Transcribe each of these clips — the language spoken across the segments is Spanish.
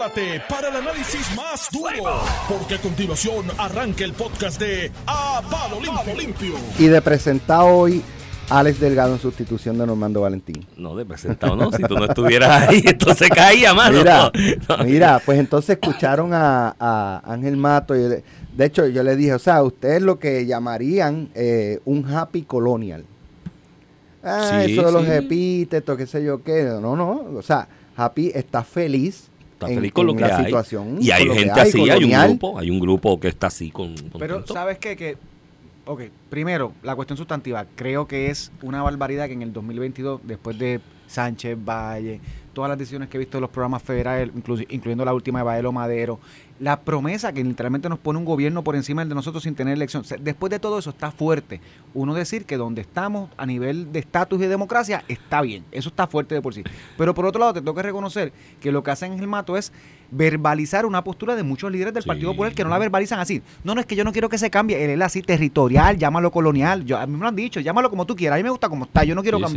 prepárate para el análisis más duro, porque a continuación arranca el podcast de A Palo Limpio. Y de presentado hoy Alex Delgado en sustitución de Normando Valentín. No, de presentado no, si tú no estuvieras ahí, entonces caía, mano. Mira, No, no. mira, pues entonces escucharon a, a Ángel Mato. Y le- de hecho, yo le dije, o sea, ustedes lo que llamarían eh, un happy colonial. Ah, Sí, eso de los sí. epítetos, qué sé yo qué. No, no, o sea, happy está feliz. Está en- feliz con lo que la hay. situación, y hay con gente así, hay un grupo, hay un grupo que está así con Pero, contento. ¿sabes qué? Que, ok, primero, la cuestión sustantiva. Creo que es una barbaridad que en el 2022, después de Sánchez, Valle, todas las decisiones que he visto de los programas federales, inclu- incluyendo la última de Baelo Madero, la promesa que literalmente nos pone un gobierno por encima del de nosotros sin tener elección. Después de todo eso está fuerte. Uno decir que donde estamos a nivel de estatus y democracia está bien. Eso está fuerte de por sí. Pero por otro lado, te tengo que reconocer que lo que hacen en el mato es verbalizar una postura de muchos líderes del Sí. Partido Popular que no la verbalizan así. No, no es que yo no quiero que se cambie. Él es así territorial, llámalo colonial. Yo, a mí me lo han dicho, llámalo como tú quieras. A mí me gusta como está, yo no quiero Sí, sí.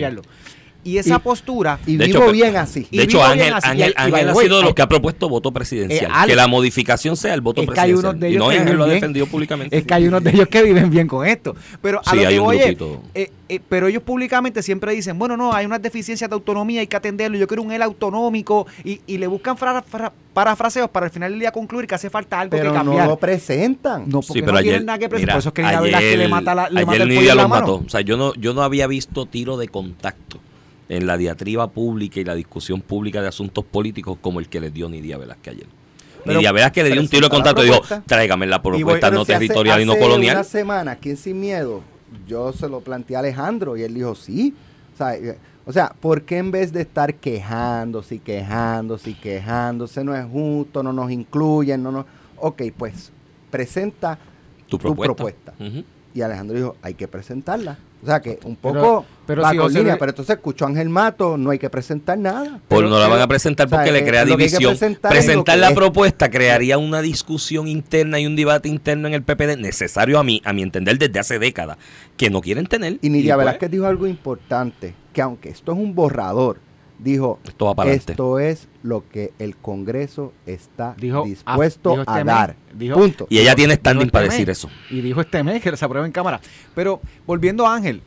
Y esa Y- postura. Y De vivo hecho, bien así. De hecho, Ángel, así. Ángel, Ángel the ha sido de los que ha propuesto voto presidencial. Eh, que la modificación sea el voto es que hay presidencial. unos de y no, que Ángel lo ha defendido públicamente. Es que hay unos de ellos que viven bien con esto. Pero a Sí, lo que voy es, eh, eh, pero ellos públicamente siempre dicen, bueno, no, hay unas deficiencias de autonomía, hay que atenderlo, yo quiero un él autonómico, y, y le buscan fra- fra- parafraseos para al final del día concluir que hace falta algo Pero que no cambiar. lo presentan. No, porque Sí, pero no ayer, tienen nada que presentar. Por eso es que Nina Velázquez le ayer- mata, la, le mata ayer el pollo la mano. mató. O sea, yo no, yo no había visto tiro de contacto en la diatriba pública y la discusión pública de asuntos políticos como el que le dio Nidia Velázquez ayer. Pero Nidia Velázquez le dio un tiro de contacto y dijo, tráigame la voy- propuesta no si hace- territorial y no hace colonial. Una semana, aquí en Sin Miedo, yo se lo planteé a Alejandro y él dijo sí. O sea, eh, o sea, ¿por qué en vez de estar quejándose y quejándose y quejándose, no es justo, no nos incluyen, no nos... Ok, pues presenta Tu tu propuesta. Y Alejandro dijo, hay que presentarla. O sea que un Pero- poco pero va si con José línea, Luis- pero entonces escuchó a Ángel Mato, no hay que presentar nada. Pues Pero- no la van pero- a presentar o sea, porque le crea que que división. presentar que la es. propuesta crearía una discusión interna y un debate interno en el PPD necesario a mí, a mi entender desde hace décadas, que no quieren tener. Y Nidia pues, Velázquez dijo algo importante, que aunque esto es un borrador, dijo, Esto va para adelante. esto es lo que el Congreso está Dijo, dispuesto ah, dijo a este dar. mes, dijo- Punto. Y ella tiene standing este para mes. decir eso. Y dijo este mes que se aprueba en Cámara. Pero volviendo a Ángel,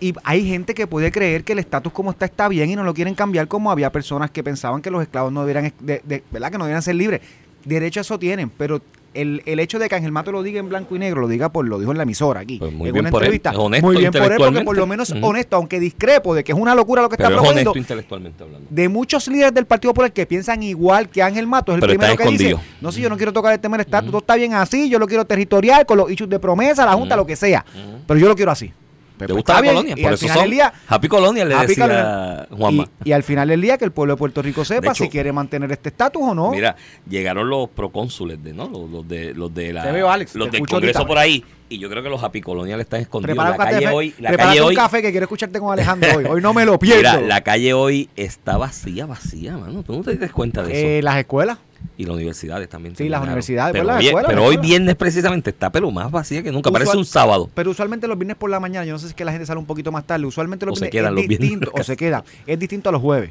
y hay gente que puede creer que el estatus como está está bien y no lo quieren cambiar, como había personas que pensaban que los esclavos no debieran, de- de- ¿verdad? Que no debieran ser libres. Derecho a eso tienen, pero el, el hecho de que Ángel Mato lo diga en blanco y negro, lo diga por lo dijo en la emisora aquí, Pues muy en bien una por él, entrevista. es honesto muy bien por él, porque por lo menos Ujú. honesto, aunque discrepo de que es una locura lo que Pero está es proponiendo. honesto intelectualmente hablando. de muchos líderes del Partido Popular que piensan igual que Ángel Mato, es el Pero primero que dice, no, si yo no quiero tocar el tema del estatus, todo está bien así, yo lo quiero territorial, con los issues de promesa, la Junta, lo que sea, pero yo lo quiero así. ¿Te gusta está la bien, colonia? y Por al eso final son del día, Happy Colonia, le Happy decía Colonia. Juanma. y, y al final del día que el pueblo de Puerto Rico sepa hecho, si quiere mantener este estatus o no. Mira, llegaron los procónsules de, ¿no? Los, los de los de la veo, Alex, los del Congreso ahorita. por ahí y yo creo que los Happy Colonial están escondidos. La café, calle hoy, la calle un hoy, café que quiero escucharte con Alejandro hoy. Hoy no me lo pierdo. mira, la calle hoy está vacía, vacía, mano. Tú no te das cuenta de eso. Eh, las escuelas. Y las universidades también. sí, las universidades, Pero, pues, hoy, pero hoy viernes precisamente está pero más vacía que nunca. Parece un sábado. Pero usualmente los viernes por la mañana, yo no sé si es que la gente sale un poquito más tarde, usualmente los O se viernes quedan es los viernes distinto, en o se quedan, es distinto a los jueves.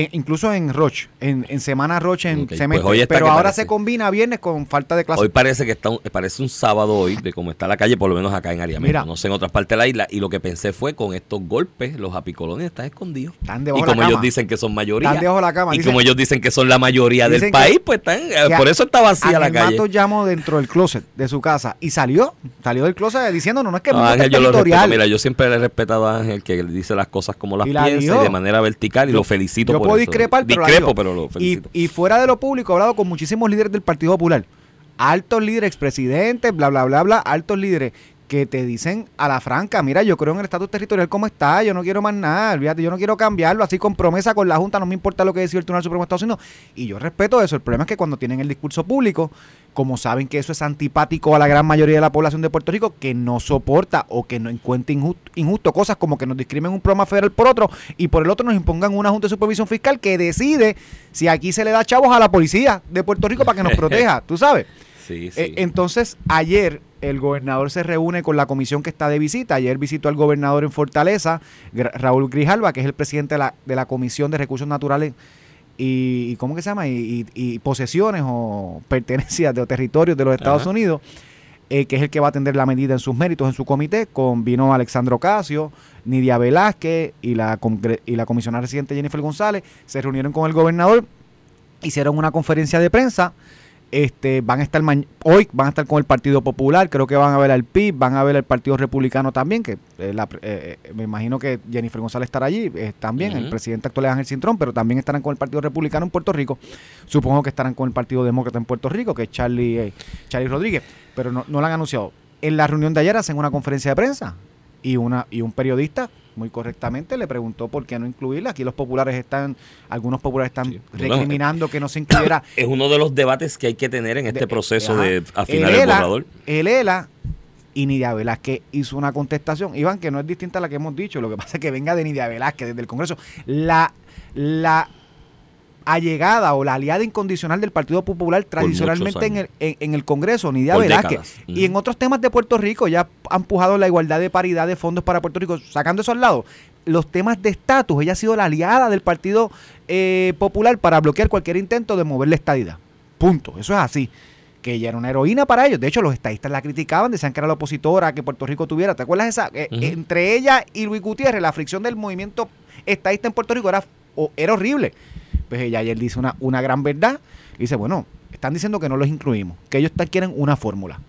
Eh, incluso en Roche, en, en semana Roche, en Ok, pues semestre. está pero ahora parece. se combina viernes con falta de clase. Hoy parece que está un- parece un sábado hoy de cómo está la calle, por lo menos acá en Ariamento. No sé en otras partes de la isla. Y lo que pensé fue con estos golpes, los apicolones están escondidos. Están Y debajo de la como ellos cama. dicen que son mayoría. Están debajo de la cama. Y Dicen- como ellos dicen que son la mayoría del país, pues están. eh, por eso está vacía la calle. Mato llamó dentro del closet de su casa y salió, salió del closet diciendo, no, no es que No, Ángel, yo lo. Mira, yo siempre le he respetado a Ángel que dice las cosas como las Y la piensa y de manera vertical y Yo- lo felicito por puedo discrepar, pero Discrepo, pero lo y, y fuera de lo público, he hablado con muchísimos líderes del Partido Popular. Altos líderes, expresidentes, bla, bla, bla, bla, altos líderes que te dicen a la franca, mira, yo creo en el estatus territorial como está, yo no quiero más nada, olvídate, yo no quiero cambiarlo, así con promesa con la Junta, no me importa lo que decía el Tribunal Supremo de Estados Unidos. Y yo respeto eso, el problema es que cuando tienen el discurso público, como saben que eso es antipático a la gran mayoría de la población de Puerto Rico, que no soporta o que no encuentra injusto, injusto cosas como que nos discriminen un programa federal por otro y por el otro nos impongan una Junta de Supervisión Fiscal que decide si aquí se le da chavos a la policía de Puerto Rico para que nos proteja, tú sabes. Sí, sí. Eh, entonces, ayer el gobernador se reúne con la comisión que está de visita. Ayer visitó al gobernador en Fortaleza, Raúl Grijalva, que es el presidente de la, de la Comisión de Recursos Naturales y, ¿cómo que se llama? Y, y- y posesiones o pertenencias de territorios de los Estados Ajá. Unidos, eh, que es el que va a atender la medida en sus méritos en su comité, con vino Alexandro Casio, Nidia Velázquez y la, y la comisionada residente Jennifer González, se reunieron con el gobernador, hicieron una conferencia de prensa, este, van a estar hoy van a estar con el Partido Popular, creo que van a ver al PIB, van a ver al Partido Republicano también, que eh, la eh, eh, me imagino que Jennifer González estará allí, eh, también, el presidente actual es Ángel Cintrón, pero también estarán con el Partido Republicano en Puerto Rico, supongo que estarán con el Partido Demócrata en Puerto Rico, que es Charlie, Charlie Rodríguez, pero no, no lo han anunciado. En la reunión de ayer hacen una conferencia de prensa y, una, y un periodista muy correctamente le preguntó por qué no incluirla. Aquí los populares están, algunos populares están Sí. Recriminando que no se incluyera Es uno de los debates que hay que tener en este de- proceso ajá. de afinar el, ELA, borrador. El ELA y Nidia Velázquez hizo una contestación, Iván, que no es distinta a la que hemos dicho, lo que pasa es que venga de Nidia Velázquez desde el Congreso. La, la allegada o la aliada incondicional del Partido Popular tradicionalmente en el, en, en el Congreso, Nidia Por Velázquez. décadas. Y en otros temas de Puerto Rico ya ha empujado la igualdad de paridad de fondos para Puerto Rico, sacando eso al lado. Los temas de estatus, ella ha sido la aliada del Partido eh, Popular para bloquear cualquier intento de mover la estadidad. Punto. Eso es así. Que ella era una heroína para ellos. De hecho, los estadistas la criticaban, decían que era la opositora que Puerto Rico tuviera. ¿Te acuerdas esa? Eh. Entre ella y Luis Gutiérrez, la fricción del movimiento estadista en Puerto Rico era, o- era horrible. Pues ella ayer dice una, una gran verdad. Dice, bueno, están diciendo que no los incluimos, que ellos quieren una fórmula.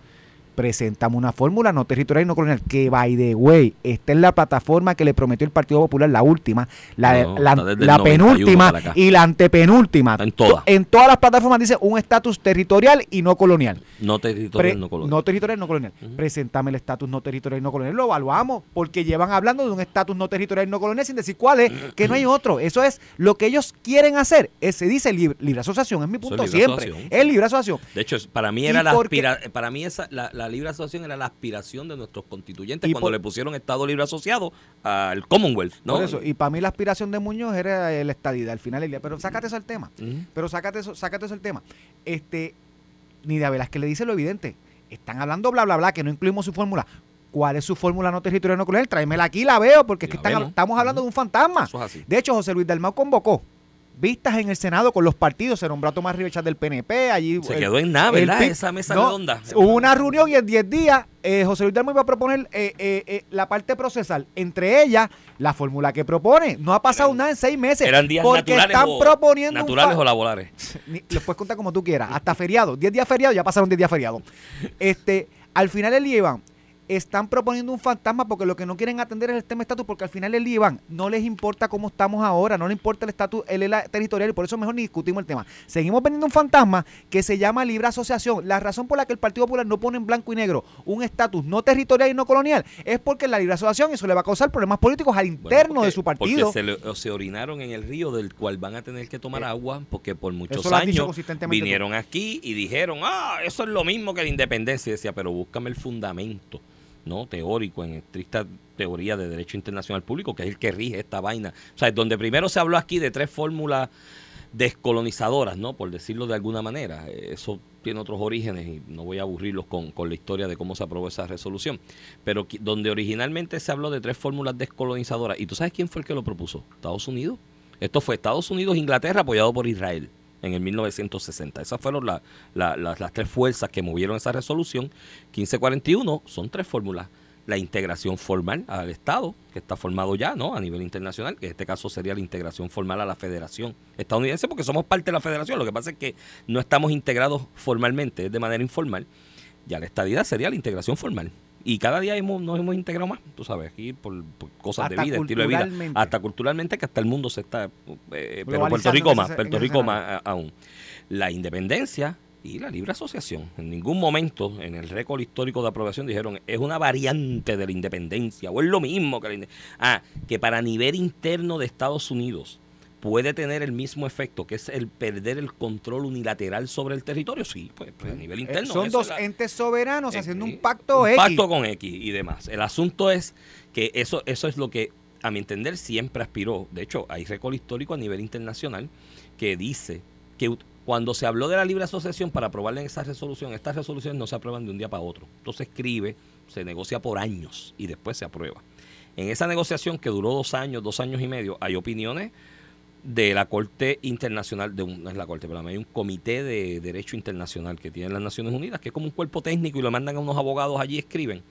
Presentamos una fórmula no territorial y no colonial, que by the way, está en la plataforma que le prometió el Partido Popular, la última, la, No, la- la 91 penúltima y la antepenúltima. Está en todas. En todas las plataformas dice un estatus territorial y no colonial. No territorial, Pre- no colonial. territorial, no colonial. Ujú. Preséntame el estatus no territorial y no colonial. Lo evaluamos porque llevan hablando de un estatus no territorial y no colonial sin decir cuál es, que no hay otro. Eso es lo que ellos quieren hacer. Es- se dice libre, libre asociación, es mi es punto libre siempre. asociación. Es libre asociación. De hecho, es- para mí ¿Y era la por qué? aspira- para mí esa, la, la libre asociación era la aspiración de nuestros constituyentes ¿Y cuando por- le pusieron Estado libre asociado al Commonwealth, ¿no? Por eso. Y para mí la aspiración de Muñoz era el estadidad al final del día. Pero sácate eso al tema. Ujú. Pero sácate eso, sácate eso el tema. Este, Nidia Velázquez le dice lo evidente. Están hablando bla, bla, bla, que no incluimos su fórmula. ¿Cuál es su fórmula no territorial no colonial? Tráemela aquí, la veo, porque es que están- estamos hablando de un fantasma. Es. De hecho, José Luis Dalmau convocó vistas en el Senado con los partidos. Se nombró a Tomás Rivera del PNP. Allí, Se el- quedó en nada, ¿verdad? PIB. Esa mesa No, redonda. Hubo una reunión y en 10 días eh, José Luis Dalmau iba a proponer eh, eh, la parte procesal. Entre ellas, la fórmula que propone. No ha pasado Eran- nada en seis meses. Eran días porque naturales, están o, proponiendo naturales o laborales. los puedes contar como tú quieras, hasta feriado, 10 días feriados, ya pasaron 10 días feriados. Este, al final el IEBAN están proponiendo un fantasma porque lo que no quieren atender es el tema estatus, porque al final el IEBAN no les importa cómo estamos ahora, no les importa el estatus el ELA territorial y por eso mejor ni discutimos el tema. Seguimos vendiendo un fantasma que se llama libre asociación. La razón por la que el Partido Popular no pone en blanco y negro un estatus no territorial y no colonial es porque la libre asociación eso le va a causar problemas políticos al Bueno, interno porque- de su partido. Porque se, le- se orinaron en el río del cual van a tener que tomar Eh, agua porque por muchos años tú. vinieron aquí y dijeron, ah, eso es lo mismo que la independencia. Y decía, pero búscame el fundamento no teórico en estricta teoría de derecho internacional público, que es el que rige esta vaina. O sea, donde primero se habló aquí de tres fórmulas descolonizadoras, ¿no? Por decirlo de alguna manera. Eh, Eso tiene otros orígenes y no voy a aburrirlos con, con la historia de cómo se aprobó esa resolución. Pero donde originalmente se habló de tres fórmulas descolonizadoras, ¿y tú sabes quién fue el que lo propuso? Estados Unidos. Esto fue Estados Unidos, Inglaterra, apoyado por Israel en el 1960. Esas fueron la- la- la- las tres fuerzas que movieron esa resolución. 1541 son tres fórmulas. La integración formal al Estado, que está formado ya ¿no? a nivel internacional, que en este caso sería la integración formal a la Federación estadounidense, porque somos parte de la Federación. Lo que pasa es que no estamos integrados formalmente, es de manera informal. Ya la estadidad sería la integración formal. Y cada día hemos, nos hemos integrado más, tú sabes, aquí por, por cosas Hasta de vida, estilo de vida. Hasta culturalmente, que hasta el mundo se está. eh, pero Puerto Rico más, Puerto Rico más aún. La independencia y la libre asociación. En ningún momento en el récord histórico de aprobación dijeron es una variante de la independencia o es lo mismo que la independencia. Ah, que para nivel interno de Estados Unidos puede tener el mismo efecto, que es el perder el control unilateral sobre el territorio. Sí, pues, pues a nivel Eh, interno. son dos la- entes soberanos eh, haciendo eh, un pacto un X. pacto con X y demás. El asunto es que eso, eso es lo que, a mi entender, siempre aspiró. De hecho, hay récord histórico a nivel internacional que dice que cuando se habló de la libre asociación para aprobarla en esa resolución, estas resoluciones no se aprueban de un día para otro. Entonces escribe, se negocia por años y después se aprueba. En esa negociación que duró dos años, dos años y medio, hay opiniones de la Corte Internacional, de un, no es la Corte, pero hay un comité de derecho internacional que tienen las Naciones Unidas, que es como un cuerpo técnico y lo mandan a unos abogados allí y escriben.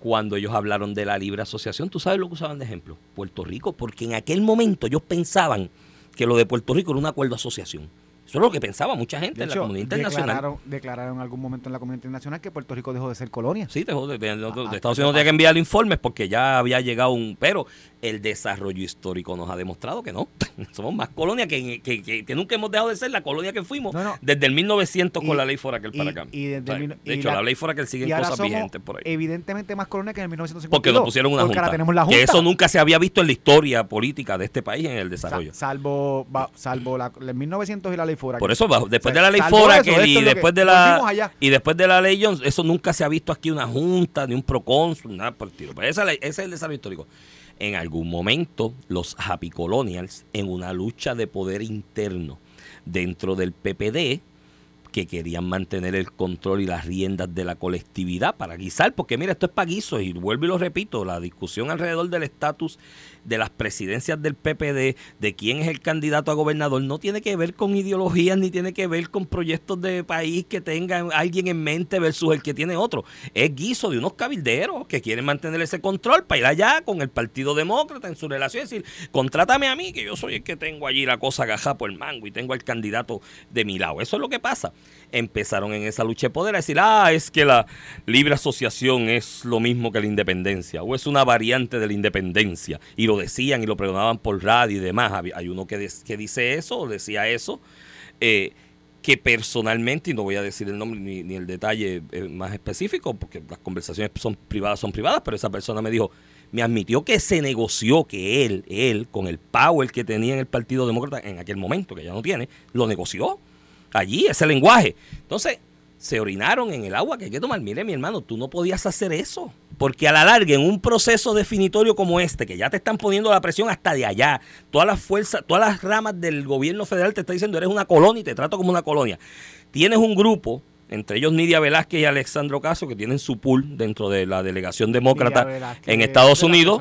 Cuando ellos hablaron de la libre asociación, ¿tú sabes lo que usaban de ejemplo? Puerto Rico, porque en aquel momento ellos pensaban que lo de Puerto Rico era un acuerdo de asociación. Eso es lo que pensaba mucha gente De en la comunidad internacional. Declararon, declararon en algún momento en la comunidad internacional que Puerto Rico dejó de ser colonia. Sí, dejó de, de- de- de Ah, Estados Unidos tenía que enviar informes porque ya había llegado un... Pero el desarrollo histórico nos ha demostrado que no. Somos más colonia que, que- que- que nunca hemos dejado de ser la colonia que fuimos No, no. desde el 1900 Y- con la ley Foraker para y- acá. y desde O sea, el mil- de hecho, la- la, ley Foraker y ahora cosas vigentes por ahí. evidentemente más colonia que en el 1952. Porque nos pusieron una junta. ahora tenemos la junta. Que eso nunca se había visto en la historia política de este país en el Sa- desarrollo. salvo va- salvo la, el 1900 y la ley fuera. Por eso, bajo- después O sea, de la ley Foraker y después de la y después de la ley Jones, eso nunca se ha visto aquí una junta, ni un procónsul, nada por el tiro. Pero esa ley- ese es el desarrollo histórico. En algún momento, los happy colonials, en una lucha de poder interno dentro del PPD, que querían mantener el control y las riendas de la colectividad para guisar, porque mira, esto es para y vuelvo y lo repito, la discusión alrededor del estatus de las presidencias del PPD, de quién es el candidato a gobernador, no tiene que ver con ideologías ni tiene que ver con proyectos de país que tenga alguien en mente versus el que tiene otro. Es guiso de unos cabilderos que quieren mantener ese control para ir allá con el Partido Demócrata en su relación y decir, contrátame a mí, que yo soy el que tengo allí la cosa agajada por el mango y tengo al candidato de mi lado. Eso es lo que pasa. Empezaron en esa lucha de poder a decir, ah, es que la libre asociación es lo mismo que la independencia, o es una variante de la independencia. Y lo decían y lo pregonaban por radio y demás. Hay uno que, que dice eso, o decía eso, eh, que personalmente, y no voy a decir el nombre ni, ni el detalle eh, más específico, porque las conversaciones son privadas, son privadas, pero esa persona me dijo, me admitió que se negoció que él, él, con el power que tenía en el Partido Demócrata en aquel momento, que ya no tiene, lo negoció allí, ese lenguaje. Entonces, se orinaron en el agua que hay que tomar. Mire, mi hermano, tú no podías hacer eso. Porque a la larga, en un proceso definitorio como este, que ya te están poniendo la presión hasta de allá, todas las fuerzas, todas las ramas del gobierno federal te están diciendo, eres una colonia y te trato como una colonia. Tienes un grupo, entre ellos Nidia Velázquez y Alexandro Caso, que tienen su pool dentro de la delegación demócrata en es Estados Unidos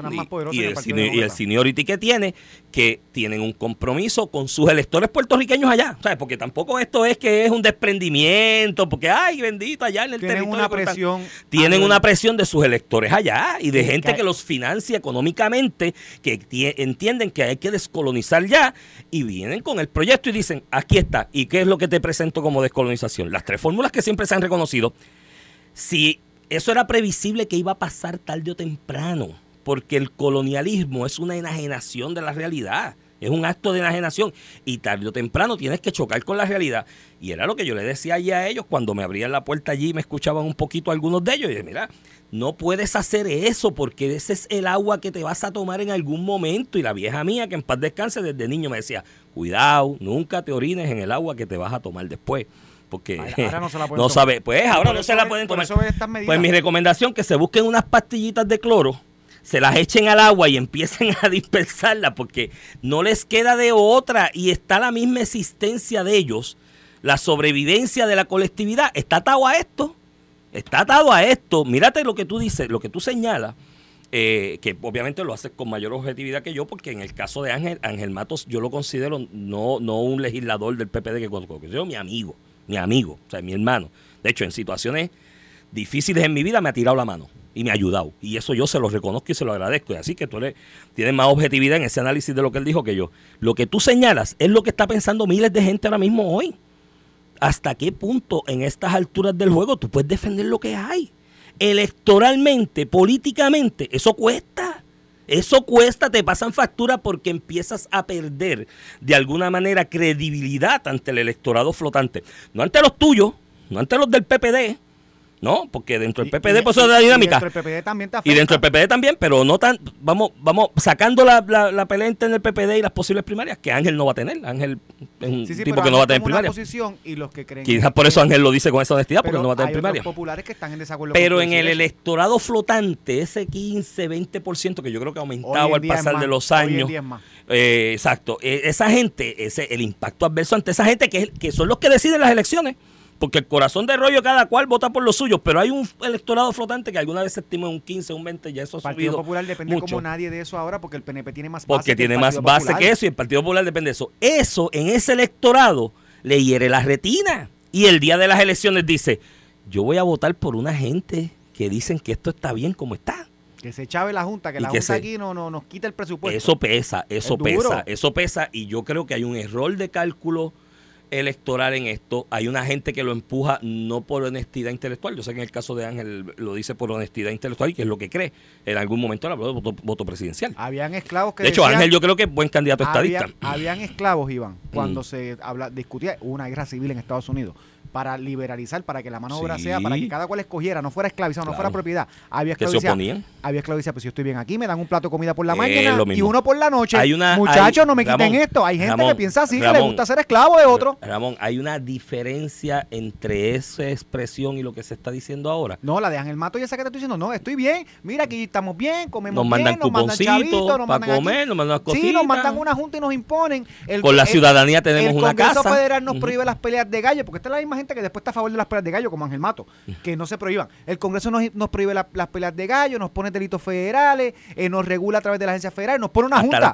y- el, y el seniority que tiene, que tienen un compromiso con sus electores puertorriqueños allá. ¿sabes? Porque tampoco esto es que es un desprendimiento, porque, ay, bendito, allá en el Tienen territorio. una presión. tienen una presión de sus electores allá y de gente que- que los financia económicamente, que tie- entienden que hay que descolonizar ya y vienen con el proyecto y dicen, aquí está, ¿y qué es lo que te presento como descolonización? Las tres fórmulas que siempre se han reconocido. Si eso era previsible que iba a pasar tarde o temprano, porque el colonialismo es una enajenación de la realidad. Es un acto de enajenación y tarde o temprano tienes que chocar con la realidad. Y era lo que yo le decía allí a ellos cuando me abrían la puerta allí y me escuchaban un poquito algunos de ellos. Y dije, mira, no puedes hacer eso porque ese es el agua que te vas a tomar en algún momento. Y la vieja mía, que en paz descanse desde niño, me decía, cuidado, nunca te orines en el agua que te vas a tomar después. Porque Ahora- no se la pueden no tomar. sabe, pues ahora Por no se la pueden tomar. Pues mi recomendación que se busquen unas pastillitas de cloro, se las echen al agua y empiecen a dispersarla porque no les queda de otra y está la misma existencia de ellos, la sobrevivencia de la colectividad está atado a esto, está atado a esto. Mírate lo que tú dices, lo que tú señalas. eh, que obviamente lo haces con mayor objetividad que yo, porque en el caso de Ángel, Ángel Matos yo lo considero no, no un legislador del PPD que conozco, yo mi amigo, mi amigo, o sea, mi hermano. De hecho, en situaciones difíciles en mi vida me ha tirado la mano y me ha ayudado. Y eso yo se lo reconozco y se lo agradezco. Y así que tú eres, tienes más objetividad en ese análisis de lo que él dijo que yo. Lo que tú señalas es lo que está pensando miles de gente ahora mismo hoy. ¿Hasta qué punto en estas alturas del juego tú puedes defender lo que hay? Electoralmente, políticamente, eso cuesta. Eso cuesta, te pasan factura porque empiezas a perder de alguna manera credibilidad ante el electorado flotante. No ante los tuyos, no ante los del PPD, ¿no? Porque dentro del Y- PPD y- pues eso es la y dinámica. dentro del PPD también te Y dentro del PPD también, pero no tan. Vamos, vamos sacando la, la, la pelea entre el PPD y las posibles primarias, que Ángel no va a tener. Ángel es un Sí, sí, tipo que no va a tener primaria. y los que creen Quizás que- por eso Ángel lo dice con esa honestidad, porque no va a tener primaria. populares que están en desacuerdo Pero en el electorado flotante, ese 15, 20% que yo creo que ha aumentado en al pasar más, de los en años. Eh, exacto. Eh, esa gente, ese, el impacto adverso ante esa gente que, que son los que deciden las elecciones. Porque el corazón de rollo cada cual vota por los suyos, pero hay un electorado flotante que alguna vez se estima en un 15, un 20, ya eso ha El Partido Popular depende mucho. como nadie de eso ahora porque el PNP tiene más base. Porque que el tiene más base Popular. que eso y el Partido Popular depende de eso. Eso en ese electorado le hiere la retina. Y el día de las elecciones dice, yo voy a votar por una gente que dicen que esto está bien como está. Que se chave la Junta, que Y la que Junta se- aquí no, no nos quita el presupuesto. Eso pesa, eso Es pesa, eso pesa. Y yo creo que hay un error de cálculo electoral en esto. Hay una gente que lo empuja no por honestidad intelectual. Yo sé que en el caso de Ángel lo dice por honestidad intelectual y que es lo que cree. En algún momento habló de voto, voto presidencial. Habían esclavos que De hecho, decían- Ángel yo creo que es buen candidato había- estadista. habían esclavos, Iván, cuando Mm. se habla, discutía una guerra civil en Estados Unidos para liberalizar, para que la mano de obra Sí. sea, para que cada cual escogiera, no fuera esclavizado, no Claro. fuera propiedad. Había oponían. había decían, pues si yo estoy bien aquí, me dan un plato de comida por la Es mañana y uno por la noche. Hay una- Muchachos, hay- no me quiten Ramón, esto. Hay gente que Ramón, piensa así, que le Ramón, gusta ser esclavo de otro. Ramón, hay una diferencia entre esa expresión y lo que se está diciendo ahora. No, la de Ángel Mato y esa que te estoy diciendo, no, estoy bien, mira aquí estamos bien, comemos Nos mandan bien, nos mandan cuponcitos chavitos, nos para mandan aquí. comer, nos mandan unas Sí, nos cositas. mandan una junta y nos imponen. El- Con la el- ciudadanía tenemos el una Congreso casa. Federal nos prohíbe las peleas de gallo, porque esta es la misma gente que después está a favor de las peleas de gallo, como Ángel Mato, que no se prohíban. El Congreso nos, nos prohíbe la- las peleas de gallo, nos pone delitos federales, eh, nos regula a través de la agencia federal, nos pone una Hasta junta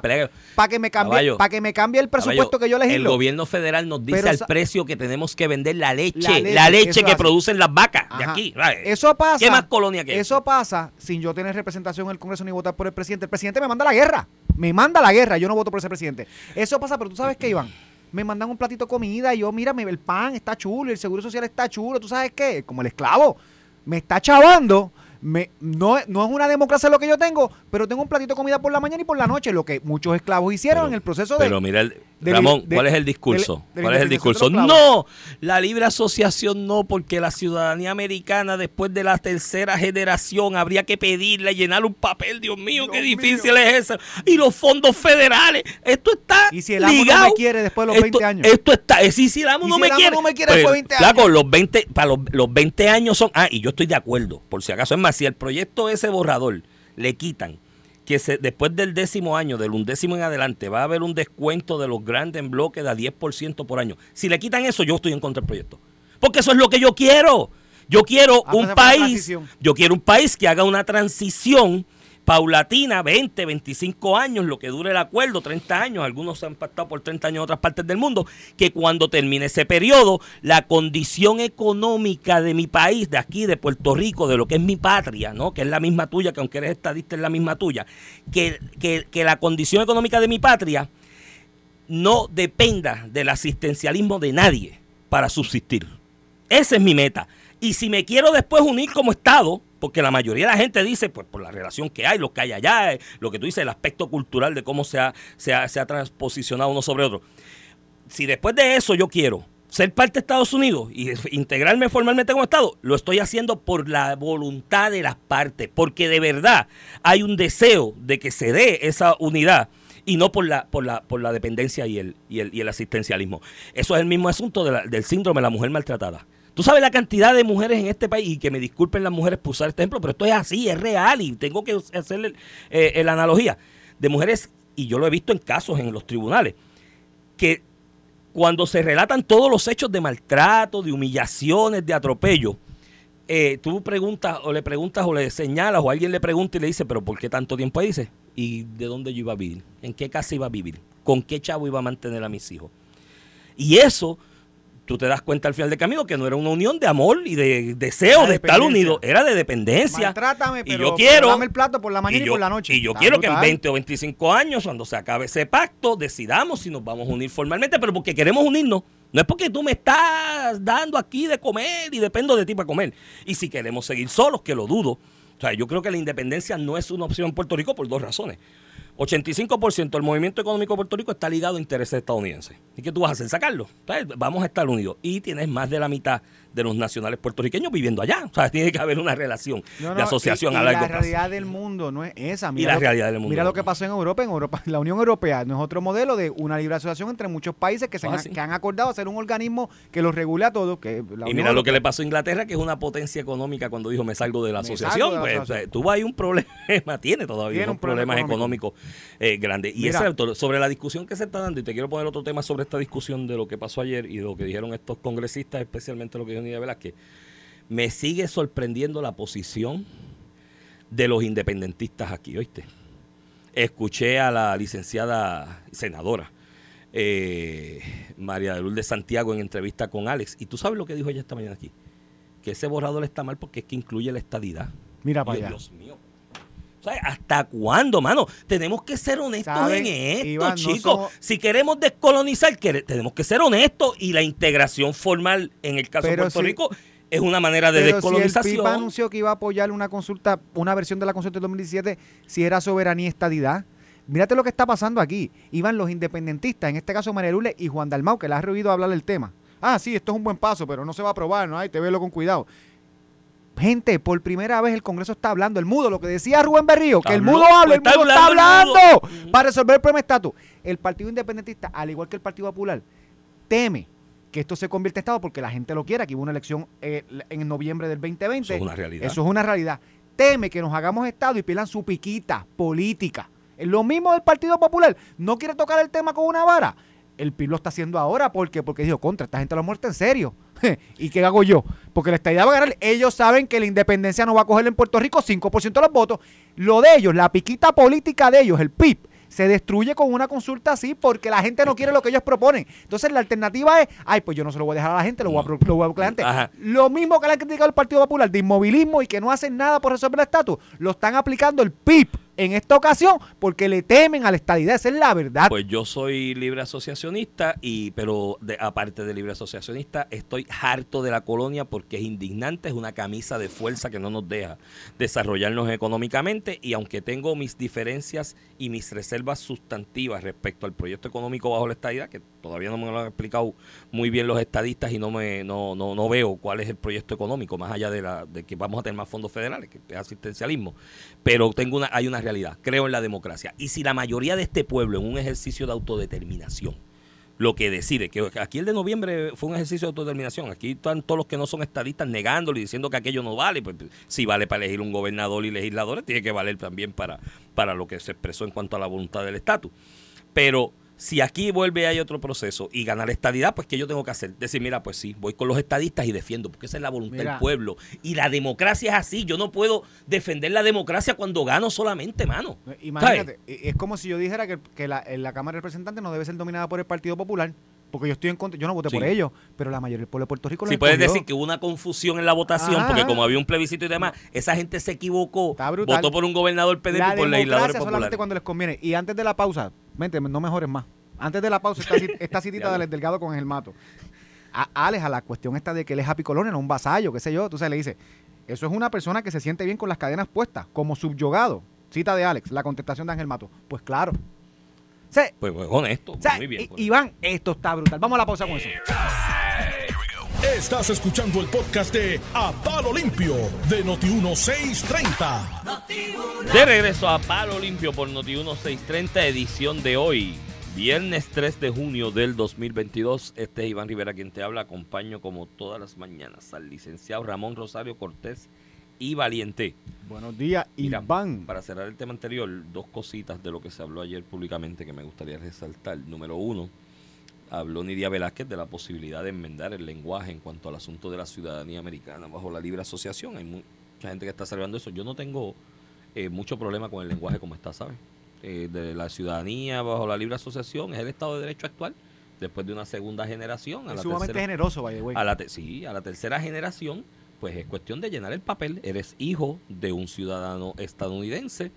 para que me cambie, para que me cambie el presupuesto Caballo, que yo El legislo. gobierno federal nos dice al precio que tenemos que vender la leche. La La leche, que hace. producen las vacas de aquí. Eso pasa. ¿Qué más colonia que Eso pasa sin yo tener representación en el Congreso ni votar por el presidente. El presidente me manda a la guerra. Me manda a la guerra. Yo no voto por ese presidente. Eso pasa, pero tú sabes qué, Iván. Me mandan un platito de comida y yo, mira, el pan está chulo, el seguro social está chulo. ¿Tú sabes qué? Como el esclavo. Me está chavando. Me, no, no es una democracia lo que yo tengo, pero tengo un platito de comida por la mañana y por la noche, lo que muchos esclavos hicieron Pero- en el proceso de... Pero mira, el- Ramón, de- ¿cuál es el discurso? de ¿Cuál es el discurso? No, la libre asociación no, porque la ciudadanía americana después de la tercera generación habría que pedirle, llenar un papel, Dios mío, Dios qué mío. difícil es eso. Y los fondos federales, esto está Y si el amo no ligado. me quiere después de los 20 Esto- años. Esto está, eh, sí, si el amo ¿Y no si me el amo quiere. no me quiere después de 20 flaco, años? los 20, para los, los 20 años son, ah, y yo estoy de acuerdo, por si acaso, es más, si el proyecto ese borrador le quitan que se, después del décimo año, del undécimo en adelante, va a haber un descuento de los grandes en bloque de a 10% por año. Si le quitan eso, yo estoy en contra del proyecto. Porque eso es lo que yo quiero. Yo quiero un país, yo quiero un país que haga una transición paulatina, 20, 25 años, lo que dure el acuerdo, 30 años, algunos se han pactado por 30 años en otras partes del mundo, que cuando termine ese periodo, la condición económica de mi país, de aquí, de Puerto Rico, de lo que es mi patria, ¿no? que es la misma tuya, que aunque eres estadista es la misma tuya, que, que, que la condición económica de mi patria no dependa del asistencialismo de nadie para subsistir. Esa es mi meta. Y si me quiero después unir como Estado, porque la mayoría de la gente dice, pues por la relación que hay, lo que hay allá, eh, lo que tú dices, el aspecto cultural de cómo se ha, se ha, se ha transposicionado uno sobre otro. Si después de eso yo quiero ser parte de Estados Unidos y integrarme formalmente como Estado, lo estoy haciendo por la voluntad de las partes, porque de verdad hay un deseo de que se dé esa unidad y no por la, por la, por la dependencia y el, y, el, y el asistencialismo. Eso es el mismo asunto del síndrome de la mujer maltratada. Tú sabes la cantidad de mujeres en este país, y que me disculpen las mujeres por usar este ejemplo, pero esto es así, es real, y tengo que hacerle eh, la analogía, de mujeres, y yo lo he visto en casos en los tribunales, que cuando se relatan todos los hechos de maltrato, de humillaciones, de atropello, eh, tú preguntas o le preguntas o le señalas o alguien le pregunta y le dice, pero ¿por qué tanto tiempo ahí? Dice, ¿y de dónde yo iba a vivir? ¿En qué casa iba a vivir? ¿Con qué chavo iba a mantener a mis hijos? Y eso, tú te das cuenta al final del camino que no era una unión de amor y de deseo de estar unido, era de dependencia. Maltrátame, y pero, yo pero quiero dame el plato por la mañana y, yo, por la noche. y yo Está quiero que en brutal. 20 o 25 años, cuando se acabe ese pacto, decidamos si nos vamos a unir formalmente, pero porque queremos unirnos. No es porque tú me estás dando aquí de comer y dependo de ti para comer. Y si queremos seguir solos, que lo dudo. O sea, yo creo que la independencia no es una opción en Puerto Rico por dos razones. 85% del movimiento económico de Puerto Rico está ligado a intereses estadounidenses. ¿Y qué tú vas a hacer? Sacarlo. Entonces, vamos a estar unidos. Y tienes más de la mitad de los nacionales puertorriqueños viviendo allá. O sea, tiene que haber una relación No, de asociación y- a y largo la plazo. realidad del mundo no es esa. Y la lo- realidad del mundo. Mira lo que pasó en Europa. En Europa, la Unión Europea no es otro modelo de una libre asociación entre muchos países que, se Ah, han, sí. que han acordado hacer un organismo que los regule a todos. Que la Y Unión mira lo que le pasó a Inglaterra, que es una potencia económica cuando dijo me salgo de la Me asociación. de la pues, asociación. o sea, tuvo ahí un problema, tiene todavía Tiene unos un problema problemas económicos eh, grandes. Y Mira. sobre la discusión que se está dando, y te quiero poner otro tema sobre esta discusión de lo que pasó ayer y de lo que dijeron estos congresistas, especialmente lo que dijo Nidia Velázquez, me sigue sorprendiendo la posición de los independentistas aquí, ¿oíste? Escuché a la licenciada senadora eh, María de Lourdes Santiago en entrevista con Alex. Y tú sabes lo que dijo ella esta mañana aquí. Que ese borrador está mal porque es que incluye la estadidad. Mira para allá. Dios mío. Sea, ¿Hasta cuándo, mano? Tenemos que ser honestos ¿Saben, en esto, Iván, no chicos. somos- Si queremos descolonizar, tenemos que ser honestos. Y la integración formal, en el caso Pero de Puerto si- Rico, es una manera de Pero si el descolonización. PIB anunció que iba a apoyar una consulta, una versión de la consulta del 2017, si era soberanía y estadidad. Mírate lo que está pasando aquí. Iban los independentistas, en este caso María Lourdes y Juan Dalmau, que le has oído hablar del tema. Ah, sí, esto es un buen paso, pero no se va a aprobar, ¿no? Ay, te velo con cuidado. Gente, por primera vez el Congreso está hablando. El mudo, lo que decía Rubén Berrío, que el mudo habla, el mudo está hablando para resolver el problema de estatus. El Partido Independentista, al igual que el Partido Popular, teme que esto se convierta en Estado porque la gente lo quiera, que hubo una elección eh, en noviembre del 2020. Eso es una realidad. Eso es una realidad. Teme que nos hagamos Estado y pierdan su piquita política. Es lo mismo del Partido Popular. No quiere tocar el tema con una vara. El PIB lo está haciendo ahora. ¿Por qué? Porque dijo, contra, esta gente lo ha muerto en serio. ¿Y qué hago yo? Porque la estadía va a ganar. Ellos saben que la independencia no va a coger en Puerto Rico 5% de los votos. Lo de ellos, la piquita política de ellos, el PIB, se destruye con una consulta así porque la gente no quiere lo que ellos proponen. Entonces la alternativa es, ay, pues yo no se lo voy a dejar a la gente, lo voy a, lo voy a buscar a la gente. Lo mismo que le han criticado al Partido Popular de inmovilismo y que no hacen nada por resolver el estatus, lo están aplicando el PIB en esta ocasión porque le temen a la estadidad. Esa es la verdad. Pues yo soy libre asociacionista, y pero de, aparte de libre asociacionista, estoy harto de la colonia porque es indignante, es una camisa de fuerza que no nos deja desarrollarnos económicamente y aunque tengo mis diferencias y mis reservas sustantivas respecto al proyecto económico bajo la estadidad, que todavía no me lo han explicado muy bien los estadistas y no me no, no, no veo cuál es el proyecto económico, más allá de, la, de que vamos a tener más fondos federales, que es asistencialismo, pero tengo una, hay una realidad, creo en la democracia. Y si la mayoría de este pueblo en un ejercicio de autodeterminación, lo que decide, que aquí el de noviembre fue un ejercicio de autodeterminación, aquí están todos los que no son estadistas negándolo y diciendo que aquello no vale, pues si vale para elegir un gobernador y legisladores, tiene que valer también para, para lo que se expresó en cuanto a la voluntad del estatus. Pero si aquí vuelve hay otro proceso y ganar estadidad, pues ¿qué yo tengo que hacer? Decir, mira, pues sí, voy con los estadistas y defiendo, porque esa es la voluntad Mira. del pueblo. Y la democracia es así, yo no puedo defender la democracia cuando gano solamente, mano. Imagínate, es como si yo dijera que, que la, la Cámara de Representantes no debe ser dominada por el Partido Popular, porque yo estoy en contra, yo no voté Sí. por ellos, pero la mayoría del pueblo de Puerto Rico lo Si puedes escogió. decir que hubo una confusión en la votación, Ajá. porque como había un plebiscito y demás, esa gente se equivocó, Está votó por un gobernador la y por legisladores populares. solamente cuando les conviene. Y antes de la pausa, vente, no mejores más. Antes de la pausa, esta, cit- esta citita del Delgado con el mato. A Alex, a la cuestión esta de que él es happy colonial, no un vasallo, qué sé yo, tú sabes, le dice, eso es una persona que se siente bien con las cadenas puestas, como subyugado. Cita de Alex, la contestación de Ángel Mato. Pues claro. O sea, Pues, pues, honesto, o sea, muy bien. Pues. Iván, esto está brutal. Vamos a la pausa con eso. Estás escuchando el podcast de A Palo Limpio de Noti1630. De regreso a Palo Limpio por Noti 1630, edición de hoy, viernes 3 de junio del 2022. Este es Iván Rivera quien te habla. Acompaño como todas las mañanas al licenciado Ramón Rosario Cortés y Valiente. Buenos días, Mira, Iván. Para cerrar el tema anterior, dos cositas de lo que se habló ayer públicamente que me gustaría resaltar. Número uno, habló Nidia Velázquez de la posibilidad de enmendar el lenguaje en cuanto al asunto de la ciudadanía americana bajo la libre asociación. Hay mucha gente que está celebrando eso. Yo no tengo eh, mucho problema con el lenguaje como está, ¿sabes? Eh, de la ciudadanía bajo la libre asociación es el Estado de Derecho actual después de una segunda generación. A Es la sumamente tercera- generoso, by the way. a la sí, a la tercera generación, pues es cuestión de llenar el papel. Eres hijo de un ciudadano estadounidense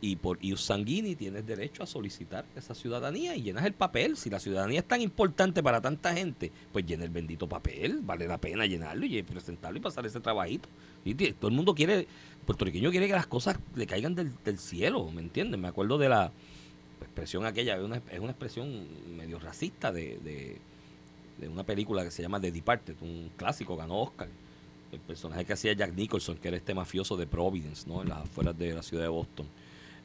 y por ius sanguini tienes derecho a solicitar esa ciudadanía y llenas el papel. Si la ciudadanía es tan importante para tanta gente, pues llena el bendito papel. Vale la pena llenarlo y presentarlo y pasar ese trabajito. Y todo el mundo quiere, puertorriqueño quiere que las cosas le caigan del, del cielo, ¿me entiendes? Me acuerdo de la expresión aquella, es una, es una expresión medio racista de, de de una película que se llama The Departed, un clásico, ganó Oscar. El personaje que hacía Jack Nicholson, que era este mafioso de Providence, ¿no? En las afueras de la ciudad de Boston.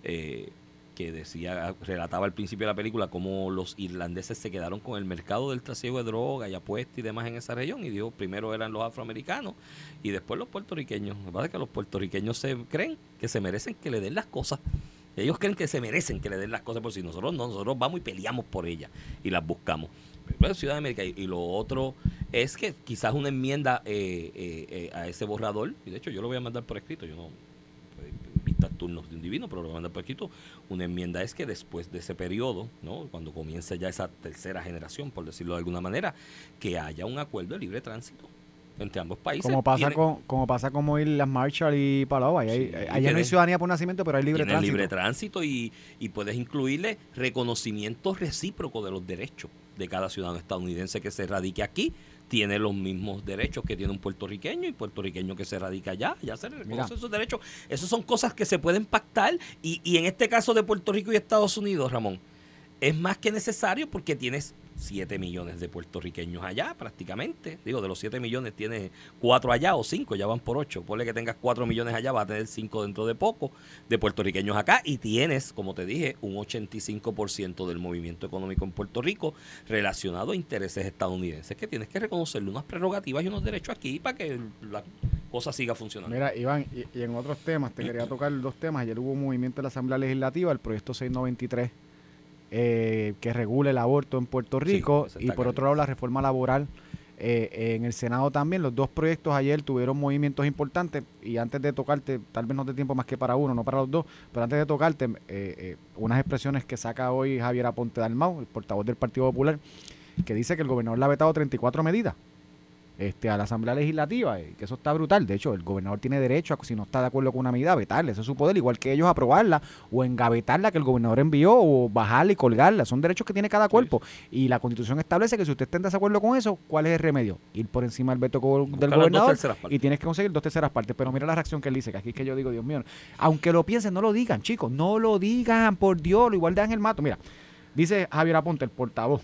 Eh, que decía, relataba al principio de la película cómo los irlandeses se quedaron con el mercado del trasiego de droga y apuestas y demás en esa región. Y dijo, primero eran los afroamericanos y después los puertorriqueños. Lo que pasa es que los puertorriqueños se creen que se merecen que le den las cosas. Ellos creen que se merecen que le den las cosas por si nosotros no, nosotros vamos y peleamos por ellas y las buscamos. Es Ciudad de América. Y, y lo otro es que quizás una enmienda eh, eh, eh, a ese borrador, y de hecho yo lo voy a mandar por escrito, yo no vistas turnos de un divino, pero lo voy a mandar por escrito. Una enmienda es que después de ese periodo, ¿no? cuando comience ya esa tercera generación, por decirlo de alguna manera, que haya un acuerdo de libre tránsito entre ambos países. Como pasa, Tiene- con, como pasa como Islas Marshall y Palau. Sí, y allá no hay ciudadanía por nacimiento, pero hay libre tránsito. libre tránsito y, y puedes incluirle reconocimiento recíproco de los derechos de cada ciudadano estadounidense que se radique aquí. Tiene los mismos derechos que tiene un puertorriqueño y puertorriqueño que se radica allá. Ya se le Mira. reconoce esos derechos. Esas son cosas que se pueden pactar. Y, y en este caso de Puerto Rico y Estados Unidos, Ramón, es más que necesario porque tienes 7 millones de puertorriqueños allá prácticamente. Digo, de los 7 millones tienes 4 allá o 5, ya van por 8. Ponle que tengas 4 millones allá, vas a tener 5 dentro de poco de puertorriqueños acá y tienes, como te dije, un 85% del movimiento económico en Puerto Rico relacionado a intereses estadounidenses que tienes que reconocerle unas prerrogativas y unos derechos aquí para que la cosa siga funcionando. Mira, Iván, y, y en otros temas, te quería tocar dos temas. Ayer hubo un movimiento en la Asamblea Legislativa, el proyecto 693, eh, que regula el aborto en Puerto Rico, y por otro lado la reforma laboral eh, en el Senado también. Los dos proyectos ayer tuvieron movimientos importantes, y antes de tocarte, tal vez no de tiempo más que para uno, no para los dos, pero antes de tocarte, eh, eh, unas expresiones que saca hoy Javier Aponte Dalmau, el portavoz del Partido Popular, que dice que el gobernador le ha vetado 34 medidas este, a la Asamblea Legislativa, y que eso está brutal. De hecho, el gobernador tiene derecho, a, si no está de acuerdo con una medida, a vetarla. Ese es su poder, igual que ellos aprobarla o engavetarla que el gobernador envió o bajarla y colgarla. Son derechos que tiene cada cuerpo. Y la Constitución establece que si usted está en desacuerdo con eso, ¿cuál es el remedio? Ir por encima del veto Buscar del gobernador y tienes que conseguir dos terceras partes. Pero mira la reacción que él dice, que aquí es que yo digo, Dios mío, aunque lo piensen, no lo digan, chicos, no lo digan, por Dios, lo igual de Ángel Mato. Mira, dice Javier Aponte, el portavoz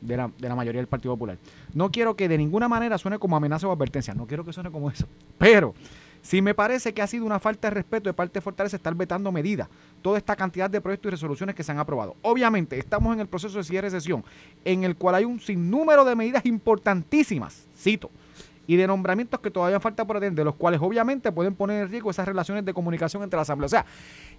de la, de la mayoría del Partido Popular. No quiero que de ninguna manera suene como amenaza o advertencia, no quiero que suene como eso. Pero si me parece que ha sido una falta de respeto de parte de Fortaleza estar vetando medidas, toda esta cantidad de proyectos y resoluciones que se han aprobado. Obviamente, estamos en el proceso de cierre de sesión, en el cual hay un sinnúmero de medidas importantísimas, cito, y de nombramientos que todavía falta por atender, los cuales obviamente pueden poner en riesgo esas relaciones de comunicación entre la Asamblea. O sea,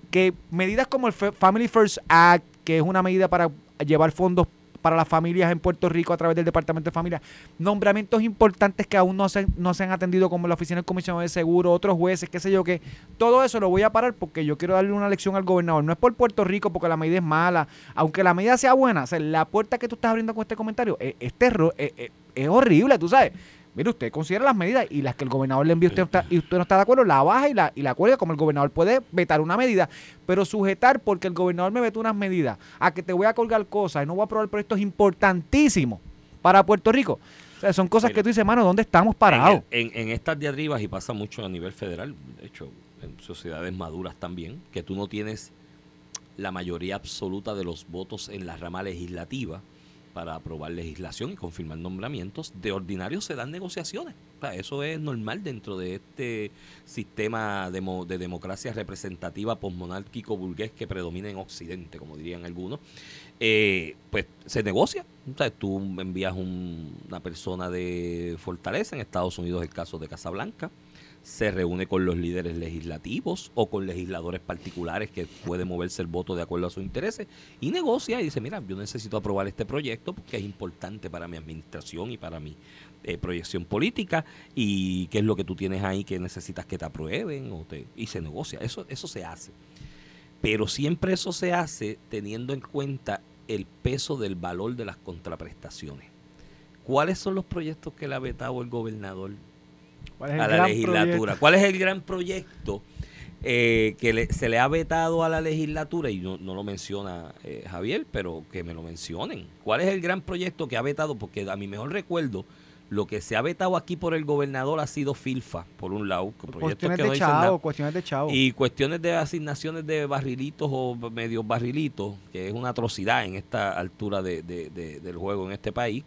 que medidas como el Fa- Family First Act, que es una medida para llevar fondos para las familias en Puerto Rico a través del Departamento de Familia, nombramientos importantes que aún no se, no se han atendido como la Oficina del Comisionado de Seguro, otros jueces, qué sé yo qué. Todo eso lo voy a parar porque yo quiero darle una lección al gobernador. No es por Puerto Rico porque la medida es mala, aunque la medida sea buena, o sea, la puerta que tú estás abriendo con este comentario es, es terror, es, es- es horrible, tú sabes. Mire, usted considera las medidas y las que el gobernador le envió usted no está, y usted no está de acuerdo, la baja y la, y la cuelga, como el gobernador puede vetar una medida, pero sujetar porque el gobernador me vetó unas medidas a que te voy a colgar cosas y no voy a aprobar proyectos importantísimos para Puerto Rico. O sea, son cosas que tú dices, mano, ¿dónde estamos parados? En, en- en estas diatribas, y pasa mucho a nivel federal, de hecho, en sociedades maduras también, que tú no tienes la mayoría absoluta de los votos en la rama legislativa para aprobar legislación y confirmar nombramientos, de ordinario se dan negociaciones. Eso es normal dentro de este sistema de democracia representativa posmonárquico burgués que predomina en Occidente, como dirían algunos. Eh, pues se negocia. O tú envías un- una persona de Fortaleza, en Estados Unidos el caso de Casablanca, se reúne con los líderes legislativos o con legisladores particulares que puede moverse el voto de acuerdo a sus intereses y negocia y dice, mira, yo necesito aprobar este proyecto porque es importante para mi administración y para mi eh, proyección política y qué es lo que tú tienes ahí que necesitas que te aprueben o te, y se negocia. Eso, eso se hace. Pero siempre eso se hace teniendo en cuenta el peso del valor de las contraprestaciones. ¿Cuáles son los proyectos que le ha vetado el gobernador ¿Cuál es el a la gran legislatura. proyecto? ¿Cuál es el gran proyecto eh, que le- se le ha vetado a la legislatura? Y no, no lo menciona eh, Javier, pero que me lo mencionen. ¿Cuál es el gran proyecto que ha vetado? Porque a mi mejor recuerdo, lo que se ha vetado aquí por el gobernador ha sido FILFA, por un lado. Cuestiones que no de nada. chavo, cuestiones de chavo. Y cuestiones de asignaciones de barrilitos o medios barrilitos, que es una atrocidad en esta altura de- de- de- del juego en este país.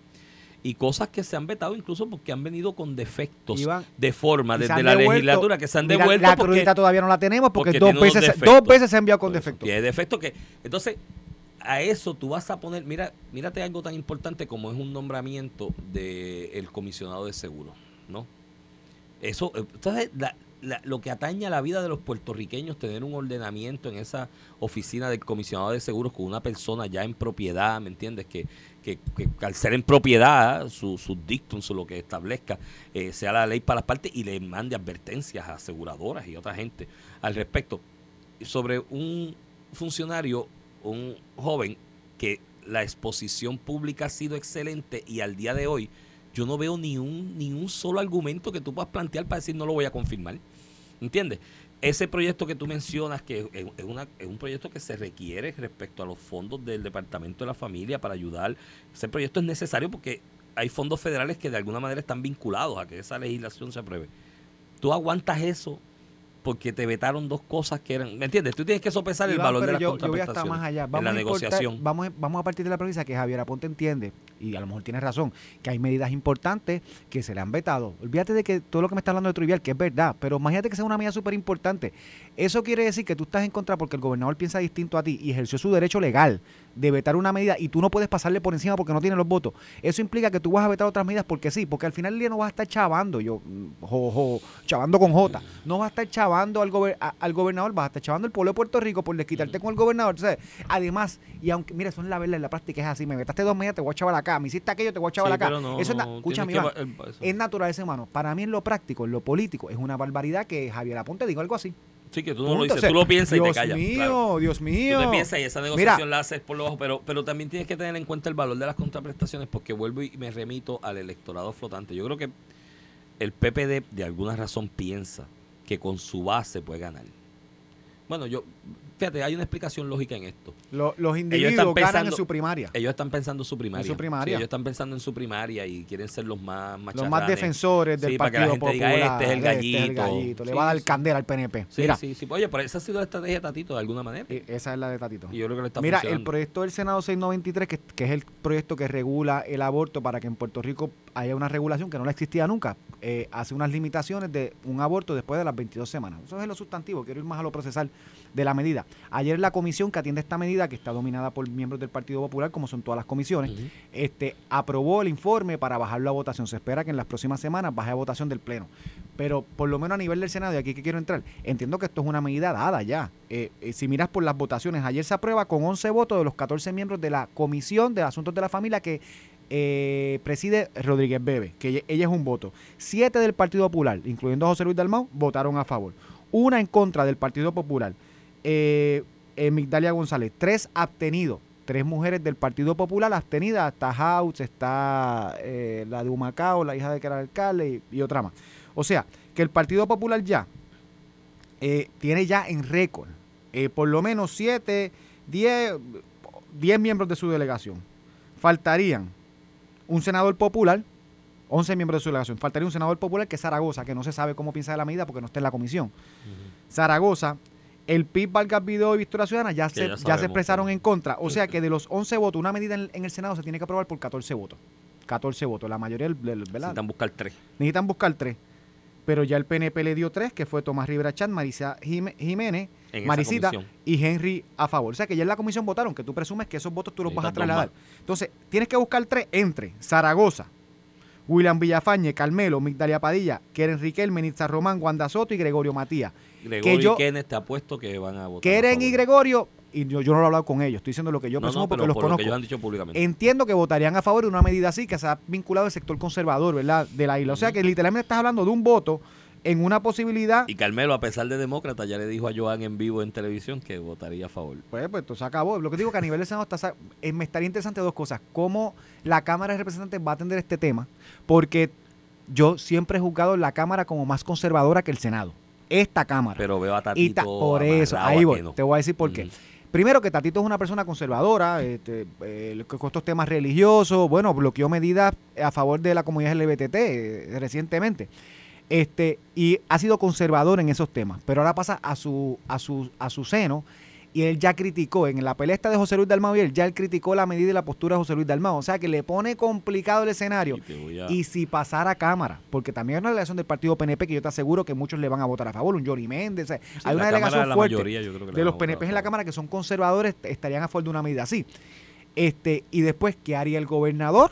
Y cosas que se han vetado incluso porque han venido con defectos Iván, de forma desde la devuelto. legislatura que se han devuelto La porque, crudita todavía no la tenemos porque, porque dos, veces, defectos. dos veces se ha enviado con Por eso, defecto. Tiene defecto que. Entonces, a eso tú vas a poner. Mira, mírate algo tan importante como es un nombramiento del comisionado de seguro, ¿no? Eso, eh, entonces, la- la- lo que atañe a la vida de los puertorriqueños, tener un ordenamiento en esa oficina del comisionado de seguros con una persona ya en propiedad, ¿me entiendes? Que, que, que al ser en propiedad, su, sus dictums o lo que establezca, eh, sea la ley para las partes y le mande advertencias a aseguradoras y otra gente al respecto. Sobre un funcionario, un joven, que la exposición pública ha sido excelente y al día de hoy yo no veo ni un, ni un solo argumento que tú puedas plantear para decir no lo voy a confirmar. ¿Entiendes? Ese proyecto que tú mencionas, que es, una, es un proyecto que se requiere respecto a los fondos del Departamento de la Familia para ayudar, ese proyecto es necesario porque hay fondos federales que de alguna manera están vinculados a que esa legislación se apruebe. Tú aguantas eso porque te vetaron dos cosas que eran, ¿me entiendes? Tú tienes que sopesar el valor de las yo, yo voy hasta contraprestaciones más allá. en Vamos la negociación. vamos, a- vamos a partir de la premisa que Javier Aponte entiende, y a lo mejor tiene razón, que hay medidas importantes que se le han vetado. Olvídate de que todo lo que me está hablando de trivial, que es verdad, pero imagínate que sea una medida súper importante. Eso quiere decir que tú estás en contra porque el gobernador piensa distinto a ti y ejerció su derecho legal de vetar una medida y tú no puedes pasarle por encima porque no tiene los votos. Eso implica que tú vas a vetar otras medidas porque sí, porque al final del día no vas a estar chavando, yo, mm, jo, jo, chavando con J, no vas a estar chavando al, gober- a- al gobernador, vas a estar chavando al pueblo de Puerto Rico por desquitarte con el gobernador. Entonces, además, y aunque, mira, eso es la verdad, en la práctica es así, me vetaste dos medidas, te voy a chaval acá, me hiciste aquello, te voy a chaval Sí, acá. no, eso es, na- no, escúchame, tienes Iván, que va- el- eso. es naturaleza humana. Para mí en lo práctico, en lo político, es una barbaridad que Javier Aponte diga algo así. Sí, que tú no lo dices, O sea, tú lo piensas y te Dios callas. mío, claro. Dios mío. Tú te piensas y esa Mira, negociación la haces por lo bajo, pero, pero también tienes que tener en cuenta el valor de las contraprestaciones porque vuelvo y me remito al electorado flotante. Yo creo que el PPD de alguna razón piensa que con su base puede ganar. Bueno, yo, fíjate, hay una explicación lógica en esto. lo- los están individuos ganan en pensando- su primaria. Ellos están pensando en su primaria. En su primaria. Sí, ellos están pensando en su primaria y quieren ser los más Los más defensores del Sí, para que la Partido diga, Popular. este es el este gallito. Le Sí, va a dar candela al PNP. Sí, Mira, sí, sí. Oye, pero esa ha sido la estrategia de Tatito de alguna manera. eh, esa es la de Tatito. Y yo creo que le está Mira, el proyecto del Senado 693, que, que es el proyecto que regula el aborto para que en Puerto Rico haya una regulación que no la existía nunca, eh, hace unas limitaciones de un aborto después de las 22 semanas. Eso es lo sustantivo, quiero ir más a lo procesal de la medida. Ayer la comisión que atiende esta medida, que está dominada por miembros del Partido Popular, como son todas las comisiones, este, aprobó el informe para bajarlo a votación. Se espera que en las próximas semanas baje a votación del Pleno. Pero por lo menos a nivel del Senado, y aquí que quiero entrar, entiendo que esto es una medida dada ya. Eh, eh, si miras por las votaciones, ayer se aprueba con 11 votos de los 14 miembros de la Comisión de Asuntos de la Familia que eh, preside Rodríguez Bebe, que ella, ella es un voto. Siete del Partido Popular, incluyendo a José Luis Dalmau, votaron a favor. Una en contra del Partido Popular. Eh, Migdalia González, tres abstenidos. Tres mujeres del Partido Popular abstenidas. Está House, está eh, la de Humacao, la hija de que era alcalde y, y otra más. O sea, que el Partido Popular ya eh, tiene ya en récord eh, por lo menos siete, diez, diez miembros de su delegación. Faltarían un senador popular, 11 miembros de su delegación. Faltaría un senador popular que es Zaragoza, que no se sabe cómo piensa de la medida porque no está en la comisión. Zaragoza, el PIB, Vargas Vidó y Victoria Ciudadana ya, se, ya ya se expresaron en contra. O sea que de los 11 votos, una medida en, en el Senado se tiene que aprobar por 14 votos. 14 votos, la mayoría del, ¿verdad? Necesitan buscar tres. Necesitan buscar tres. Pero ya el PNP le dio tres, que fue Tomás Rivera Chat, Marisa Jiménez, comisión. y Henry a favor. O sea que ya en la comisión votaron, que tú presumes que esos votos tú los vas a trasladar. Entonces, tienes que buscar tres entre Zaragoza, William Villafañe, Carmelo, Migdalia Padilla, Keren Riquelme, Nitza Román, Wanda Soto y Gregorio Matías. Gregorio yo- y Kenneth te apuesto que van a votar. Keren y. Gregorio, y yo, yo no lo he hablado con ellos, estoy diciendo lo que yo No, presumo no, porque los por lo que conozco. ellos han dicho públicamente. Entiendo que votarían a favor de una medida así que se ha vinculado al sector conservador, ¿verdad? De la isla. O sea que literalmente estás hablando de un voto en una posibilidad. Y Carmelo, a pesar de demócrata, ya le dijo a Joan en vivo en televisión que votaría a favor. Pues, pues esto se acabó. Lo que digo que a nivel del Senado está, eh, me estaría interesante dos cosas. Cómo la Cámara de Representantes va a atender este tema, porque yo siempre he juzgado la Cámara como más conservadora que el Senado. Esta Cámara. Pero veo a Y Tatito. ta- por eso, ahí voy. no. Te voy a decir por qué. Primero que Tatito es una persona conservadora, este, eh, con estos temas religiosos, bueno, bloqueó medidas a favor de la comunidad LGBT eh, recientemente. Este, y ha sido conservador en esos temas, pero ahora pasa a su, a su, a su seno Y él ya criticó, en la pelea esta de José Luis Dalmau y él, ya él criticó la medida y la postura de José Luis Dalmau. O sea que le pone complicado el escenario. Y a- si pasara a Cámara, porque también hay una delegación del partido PNP que yo te aseguro que muchos le van a votar a favor, un Johnny Méndez, o sea, Sí, hay una delegación la fuerte mayoría de los PNP en la. Cámara que son conservadores est- estarían a favor de una medida así. Este, y después, ¿qué haría el gobernador?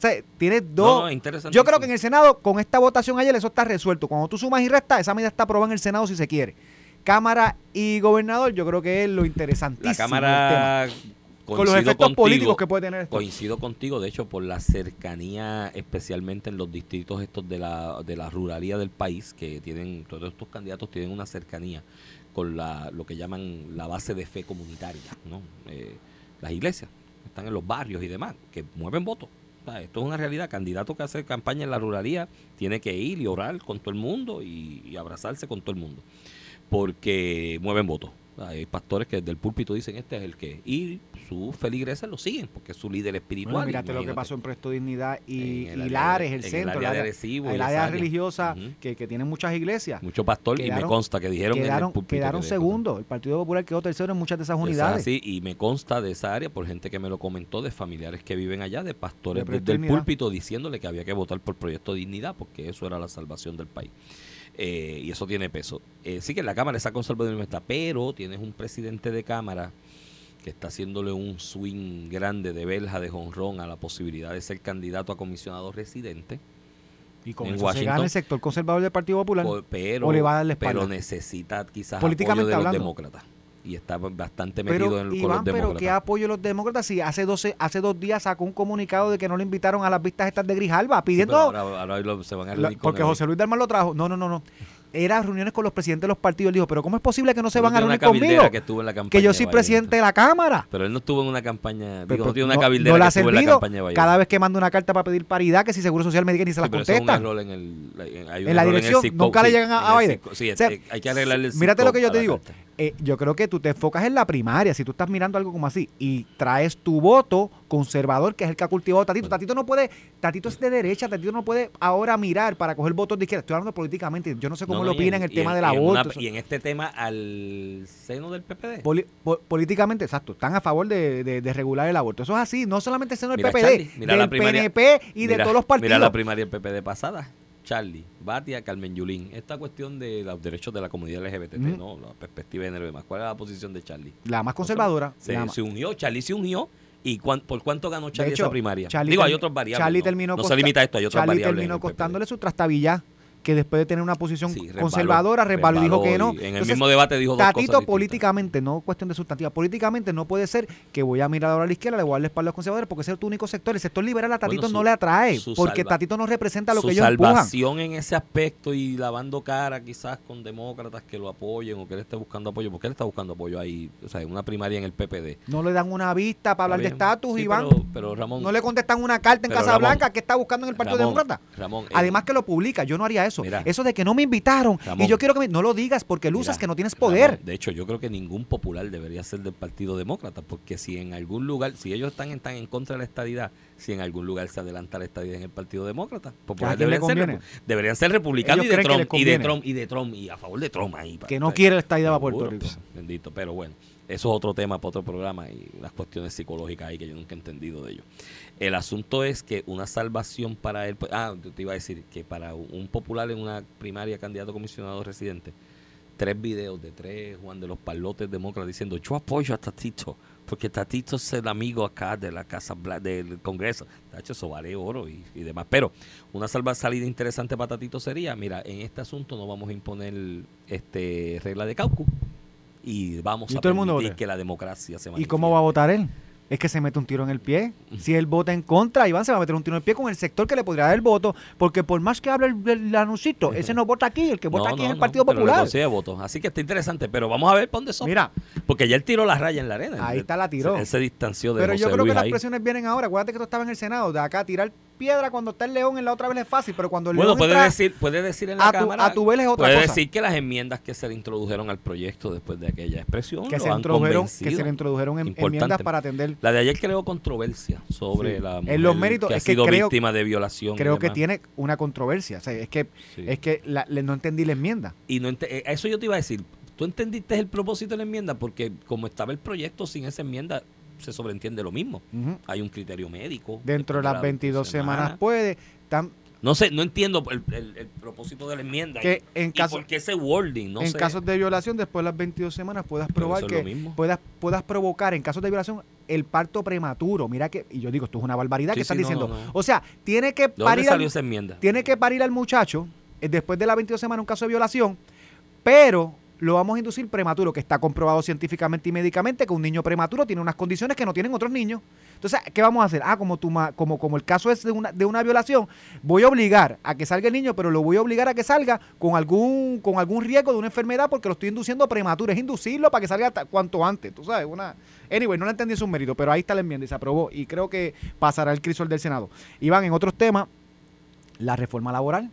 O sea, tiene dos. No, no, interesante. Yo creo que en el Senado, con esta votación ayer, eso está resuelto. Cuando tú sumas y restas, esa medida está aprobada en el Senado si se quiere. Cámara y gobernador, yo creo que es lo interesantísimo. La Cámara. tema. Con los efectos contigo, políticos que puede tener esto. Coincido contigo, de hecho, por la cercanía, especialmente en los distritos estos de la, de la ruralía del país, que tienen, todos estos candidatos tienen una cercanía con la, lo que llaman la base de fe comunitaria, ¿no? Eh, las iglesias, están en los barrios y demás, que mueven votos. Esto es una realidad. Candidato que hace campaña en la ruralía tiene que ir y orar con todo el mundo y, y abrazarse con todo el mundo. Porque mueven votos. Hay pastores que desde el púlpito dicen este es el que. Y sus feligreses lo siguen porque es su líder espiritual. Bueno, mírate lo que pasó en Presto Dignidad y, En el y Lares, de- el en el centro, área el de área, Arecibo y el área religiosa que, que tienen muchas iglesias. Mucho pastor y me consta que dijeron en Quedaron, el púlpito. quedaron que- segundos. El Partido Popular quedó tercero en muchas de esas unidades. así, y me consta de esa área por gente que me lo comentó, de familiares que viven allá, de pastores De desde el púlpito diciéndole que había que votar por Proyecto Dignidad porque eso era la salvación del país. Eh, y eso tiene peso. Eh, sí que en la Cámara esa conservadurismo está, pero tienes un presidente de Cámara que está haciéndole un swing grande de verja de jonrón a la posibilidad de ser candidato a comisionado residente. y con en eso se Washington- gana el sector conservador del Partido Popular. Po- pero, o le va a dar la espalda. pero necesita quizás Políticamente apoyo de hablando. los demócratas. Y está bastante metido Pero, en, con Iván, los pero demócratas. ¿qué apoyo los demócratas? Si hace, 12, hace dos días sacó un comunicado de que no lo invitaron a las vistas estas de Grijalba, Sí, pidiendo... pero ahora, ahora lo- se van a la- porque. José Luis Dalmar lo trajo. No, no, no, no. Era reuniones con los presidentes de los partidos. Él dijo, pero ¿cómo es posible que no se Pero van a reunir conmigo? Que, en la Que campaña yo de soy Biden. presidente de la Cámara. Pero él no estuvo en una campaña, Pero, digo, no tiene una no- cabildera no le que ha estuvo en la servido. campaña de. Cada vez que manda una carta para pedir paridad, que si Seguro Social me diga ni se Sí, es un contesta. error en el, en- hay un En la el dirección, zip code, nunca le llegan a- en a el Biden. Sí, O sea, hay que arreglarle el Mírate lo que yo te la digo. carta. Eh, yo creo que tú te enfocas en la primaria. Si tú estás mirando algo como así y traes tu voto conservador, que es el que ha cultivado Tatito. Tatito no puede, Tatito es de derecha, Tatito no puede ahora mirar para coger votos de izquierda. Estoy hablando políticamente. Yo no sé cómo No, lo no, y opina en el tema del aborto. y en este tema al seno del PPD. Poli- po- políticamente, exacto, están a favor de, de- de regular el aborto. Eso es así, no solamente el seno del Mira, PPD, Charlie, mira la del primaria- PNP y de todos los partidos. Mira la primaria del PPD pasada. Charlie, Batia, Carmen Yulín. Esta cuestión de los derechos de la comunidad LGBT. ¿no? La perspectiva de género y demás. ¿Cuál es la posición de Charlie? La más conservadora. Se, la más- se unió, Charlie se unió. ¿Y cuán- por cuánto ganó De Charlie hecho, esa primaria? Charlie Digo, hay otros variables. Charlie no, terminó no se limita a esto, hay otras Charlie variables. terminó costándole su trastabilla, que después de tener una posición Sí, resbaló, conservadora, resbaló y dijo que no. En el Entonces, mismo debate dijo dos Tatito políticamente, no cuestión de sustantiva, políticamente no puede ser que voy a mirar ahora a la izquierda, le voy a dar la espalda a los conservadores, porque ese es tu único sector. El sector liberal a Tatito Bueno, su- no le atrae, su porque salva- Tatito no representa lo su que ellos empujan. salvación en ese aspecto y lavando cara quizás con demócratas que lo apoyen o que él esté buscando apoyo, porque él está buscando apoyo ahí, o sea, en una primaria en el PPD. No le dan una vista para hablar de estatus, Sí, Iván. Pero, pero Ramón, no le contestan una carta en Casa Ramón, Blanca que está buscando en el Partido Demócrata. Ramón, eh, Además que lo publica, yo no haría eso. Mira. eso de que no me invitaron Ramón. y yo quiero que me... No lo digas porque luces que no tienes Ramón, poder. de hecho, yo creo que ningún popular debería ser del Partido Demócrata, porque si en algún lugar, si ellos están, están en contra de la estadidad, si en algún lugar se adelanta la estadidad en el Partido Demócrata, populares ¿A quién le deberían, ser, deberían ser republicanos y Ellos de, Trump, y de. Trump y de Trump y a favor de Trump ahí. Que no quiere la estadidad para Puerto Rico. bendito, pero bueno, eso es otro tema para otro programa y unas cuestiones psicológicas ahí que yo nunca he entendido de ello. El asunto es que una salvación para él, pues, ah, te iba a decir que para un popular en una primaria candidato a comisionado residente, tres videos de tres Juan de los Palotes demócratas diciendo yo apoyo a Tatito, porque Tatito es el amigo acá de la Casa Bla- del Congreso. Tacho, eso vale oro y, y demás. Pero una salva salida interesante para Tatito sería, mira, en este asunto no vamos a imponer este regla de caucus y vamos Y a permitir que la democracia se ¿Y manifieste. cómo va a votar él? Es que se mete un tiro en el pie. Si él vota en contra, Iván se va a meter un tiro en el pie con el sector que le podría dar el voto, porque por más que hable el, el anuncito, ese no vota aquí, el que vota No, aquí no, es el Partido pero Popular. consigue votos. Así que está interesante, pero vamos a ver para dónde son. Mira, Porque ya él tiró la raya en la arena. Ahí está, la tiró. Él se distanció de pero José yo creo Luis que las ahí. presiones vienen ahora. Acuérdate que tú estabas en el Senado, de acá tirar piedra cuando está el león en la otra vez es fácil, pero cuando el Bueno, león puede entra decir, puede decir en la a, tu, Cámara. a tu vez es otra puede cosa. decir que las enmiendas que se le introdujeron al proyecto después de aquella expresión que lo se, han introdujeron, que se le introdujeron en- Importante. enmiendas para atender. La de ayer creó controversia sobre Sí. la En mujer los méritos, que ha es que sido creo- víctima de violación. Creo que tiene una controversia. O sea, es que, Sí. es que la- le- no entendí la enmienda. Y no ente- eh, eso yo te iba a decir. ¿Tú entendiste el propósito de la enmienda? Porque como estaba el proyecto sin esa enmienda, se sobreentiende lo mismo. Hay un criterio médico. Dentro de las 22 semanas puede. Tam- No sé, no entiendo el, el- el propósito de la enmienda. Que y, en y caso- por qué ese wording, no en sé. casos de violación, después de las 22 semanas, puedas probar es que puedas, puedas provocar, en casos de violación, el parto prematuro. Mira que, y yo digo, esto es una barbaridad Sí, que sí, no, diciendo. no, no. O sea, tiene que ¿De dónde parir salió al, esa enmienda? tiene que parir al muchacho eh, después de las 22 semanas un caso de violación, pero lo vamos a inducir prematuro, que está comprobado científicamente y médicamente que un niño prematuro tiene unas condiciones que no tienen otros niños. Entonces, ¿qué vamos a hacer? Ah, como, tu ma- como, como el caso es de una, de una violación, voy a obligar a que salga el niño, pero lo voy a obligar a que salga con algún, con algún riesgo de una enfermedad porque lo estoy induciendo prematuro. Es inducirlo para que salga cuanto antes, tú sabes. Una... Anyway, no le entendí su mérito, pero ahí está la enmienda y se aprobó. Y creo que pasará el crisol del Senado. Iván, en otros temas, la reforma laboral.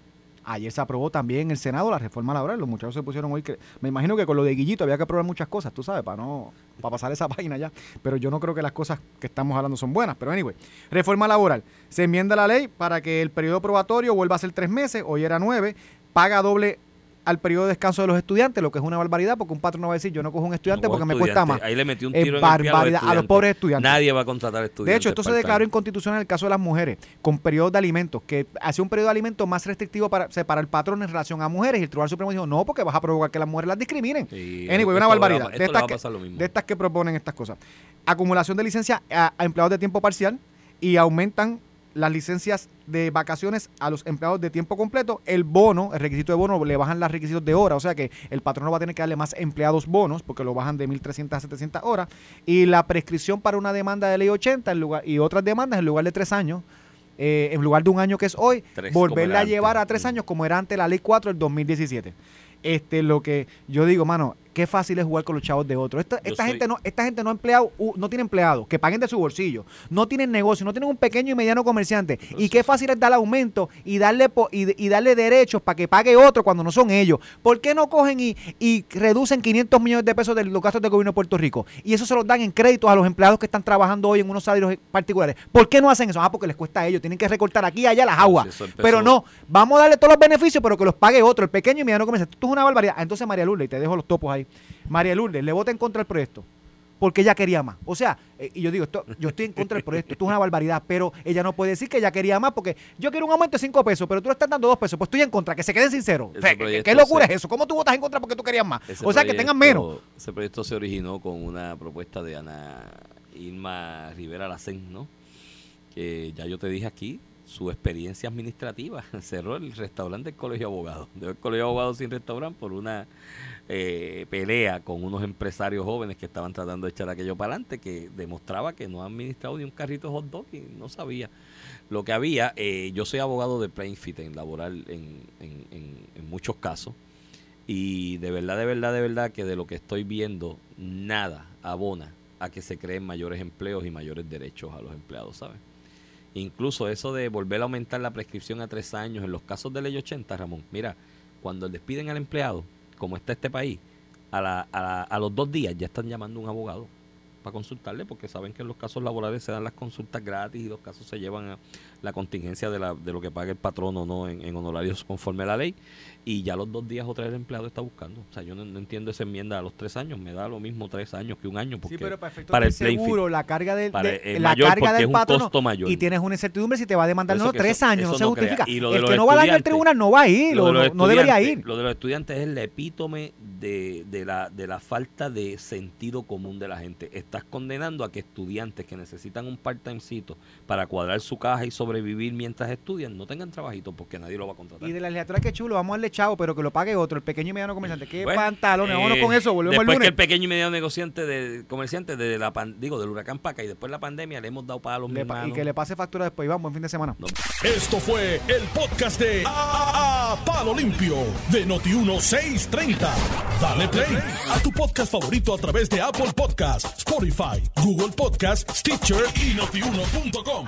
Ayer se aprobó también en el Senado la reforma laboral. Los muchachos se pusieron hoy. Que, me imagino que con lo de Guillito había que aprobar muchas cosas, tú sabes, para no para pasar esa página ya. Pero yo no creo que las cosas que estamos hablando son buenas. Pero anyway, reforma laboral. Se enmienda la ley para que el periodo probatorio vuelva a ser tres meses. Hoy era nueve. Paga doble al periodo de descanso de los estudiantes, lo que es una barbaridad, porque un patrón no va a decir yo no cojo un estudiante No, porque me cuesta más. Ahí le metió un tiro en el pie a los barbaridad a los estudiantes. pobres estudiantes. Nadie va a contratar estudiantes. De hecho, esto se declaró inconstitucional en el caso de las mujeres, con periodos de alimentos, que hacía un periodo de alimentos más restrictivo para, para el patrón en relación a mujeres. Y el Tribunal Supremo dijo, no, porque vas a provocar que las mujeres las discriminen. Sí, Anyway, una va- barbaridad. De estas, que, de estas proponen estas cosas. Acumulación de licencias a, a empleados de tiempo parcial y aumentan las licencias de vacaciones a los empleados de tiempo completo. El bono, el requisito de bono, le bajan los requisitos de hora. O sea que el patrón no va a tener que darle más empleados bonos porque lo bajan de 1.300 a 700 horas. Y la prescripción para una demanda de ley 80 en lugar, y otras demandas en lugar de tres años. eh, en lugar de un año que es hoy, Tres, volverla a llevar a tres años como era antes la ley 4 del 2017. Este, lo que yo digo, mano, qué fácil es jugar con los chavos de otros. Esta, esta soy- gente no, esta gente no ha empleado, no tiene empleados, que paguen de su bolsillo, no tienen negocio, no tienen un pequeño y mediano comerciante. Y qué fácil es dar aumento y darle po- y, y darle derechos para que pague otro cuando no son ellos. ¿Por qué no cogen y, y reducen 500 millones de pesos de los gastos del gobierno de Puerto Rico? Y eso se los dan en créditos a los empleados que están trabajando hoy en unos salarios particulares. ¿Por qué no hacen eso? Ah, porque les cuesta a ellos, tienen que recortar aquí y allá las aguas. Pero no, vamos a darle todos los beneficios, pero que los pague otro, el pequeño y mediano comerciante. Esto es una barbaridad. Ah, Entonces, María Lourdes, y te dejo los topos ahí. María Lourdes, le vota en contra del proyecto. Porque ella quería más. O sea, eh, y yo digo, esto, yo estoy en contra del proyecto, esto es una barbaridad, pero ella no puede decir que ella quería más porque yo quiero un aumento de 5 pesos, pero tú le estás dando 2 pesos, pues estoy en contra, que se queden sinceros. O sea, ¿qué- proyecto ¿Qué locura se- es eso? ¿Cómo tú votas en contra porque tú querías más? O sea, que tengan menos. Ese proyecto se originó con una propuesta de Ana Irma Rivera Lacén, ¿no? Que ya yo te dije aquí, su experiencia administrativa. Cerró el restaurante del Colegio de Abogados. Dejó el Colegio de Abogados sin restaurante por una eh, pelea con unos empresarios jóvenes que estaban tratando de echar aquello para adelante, que demostraba que no ha administrado ni un carrito hot dog y no sabía lo que había. Eh, yo soy abogado de plain fit en laboral en, en, en- en muchos casos. Y de verdad, de verdad, de verdad que de lo que estoy viendo, nada abona a que se creen mayores empleos y mayores derechos a los empleados, ¿sabes? Incluso eso de volver a aumentar la prescripción a tres años en los casos de ley 80, Ramón, mira, cuando despiden al empleado, como está este país, a, los dos días ya están llamando a un abogado para consultarle, porque saben que en los casos laborales se dan las consultas gratis y los casos se llevan a la contingencia de, la, de lo que paga el patrono no en, en honorarios conforme a la ley y ya los dos días o tres el empleado está buscando. O sea, yo no, no entiendo esa enmienda a los tres años, me da lo mismo tres años que un año. Porque Sí, pero para el seguro, la carga del, Para de- el la mayor, carga del es un patrono costo mayor. y tienes una incertidumbre si te va a demandar no tres eso- años, eso no se no justifica. Y lo de el los que no va al estudiantes- tribunal no va a ir, Lo de no, debería ir. Lo de los estudiantes es el epítome de, de la, de la falta de sentido común de la gente. Estás condenando a que estudiantes que necesitan un part-timecito para cuadrar su caja y sobrevivir mientras estudian no tengan trabajito porque nadie lo va a contratar. Y de la legislatura que chulo, vamos a darle chavo, pero que lo pague otro, el pequeño y mediano comerciante. ¿Qué Bueno, pantalones? Vámonos eh, con eso, volvemos el después que lunes. el pequeño y mediano negociante de comerciante de la pan- digo del huracán Paca y después la pandemia le hemos dado palos mi Le pa- y que le pase factura después. Iván, buen fin de semana. No. Esto fue el podcast de A, A- Palo Limpio de Noti1630. Dale play a tu podcast favorito a través de Apple Podcasts, Spotify, Google Podcasts, Stitcher y notiuno.com.